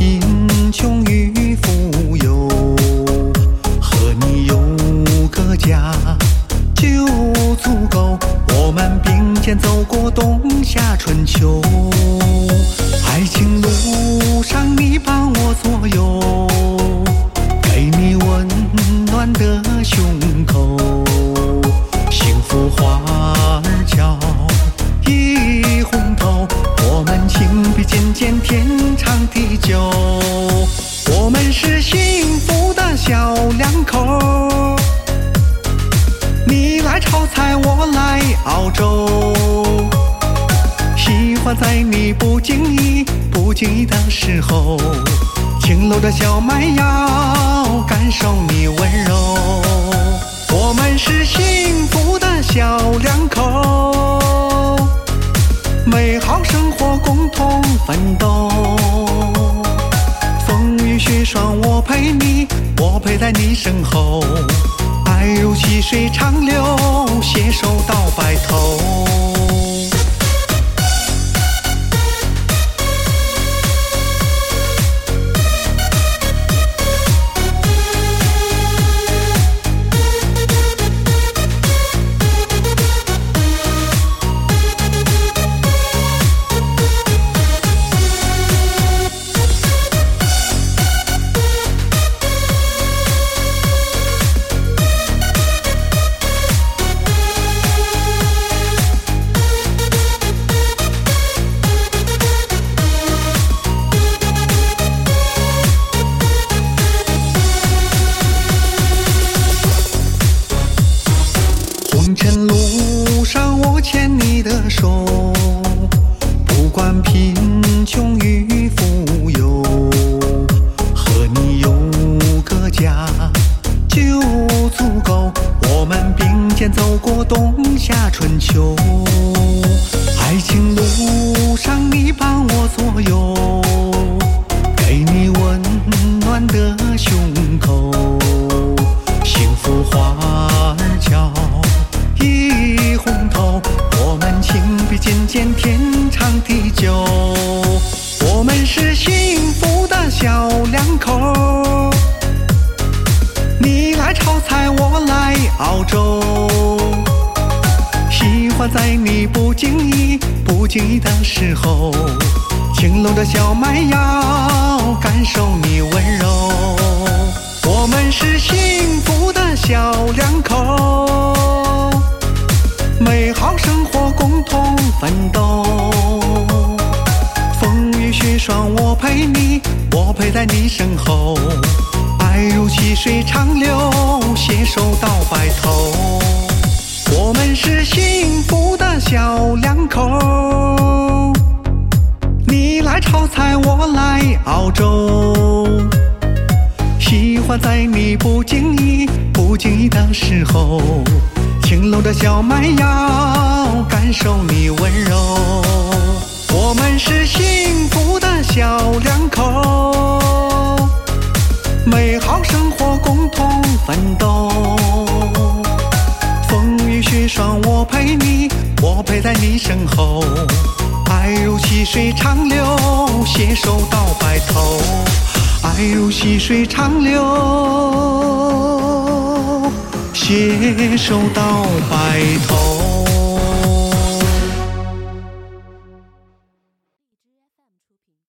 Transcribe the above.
贫穷与富有，和你有个家就足够。我们并肩走过冬夏春秋，爱情路上你伴我左右，给你温暖的胸口。幸福花儿娇，映红头，我们情比金坚，天。长地久。我们是幸福的小两口，你来炒菜，我来熬粥。喜欢在你不经意、不经意的时候，轻搂着小麦腰，感受你温柔。我们是幸福的小两口，雪霜我陪你，我陪在你身后，爱如细水长流，携手到白头。中，不管贫穷与富有，和你有个家就足够。我们并肩走过冬夏春秋，爱情路上你情比金坚，天长地久。我们是幸福的小两口，你来炒菜，我来熬粥。喜欢在你不经意、不经意的时候，轻搂着小麦腰，感受你温柔。我们是幸福的小两口，奋斗。风雨雪霜我陪你，我陪在你身后，爱如细水长流，携手到白头。我们是幸福的小两口，你来炒菜，我来熬粥。喜欢在你不经意、不经意的时候，轻搂着小麦芽，生活共同奋斗。风雨雪霜我陪你，我陪在你身后，爱如细水长流，携手到白头。爱如细水长流，携手到白头。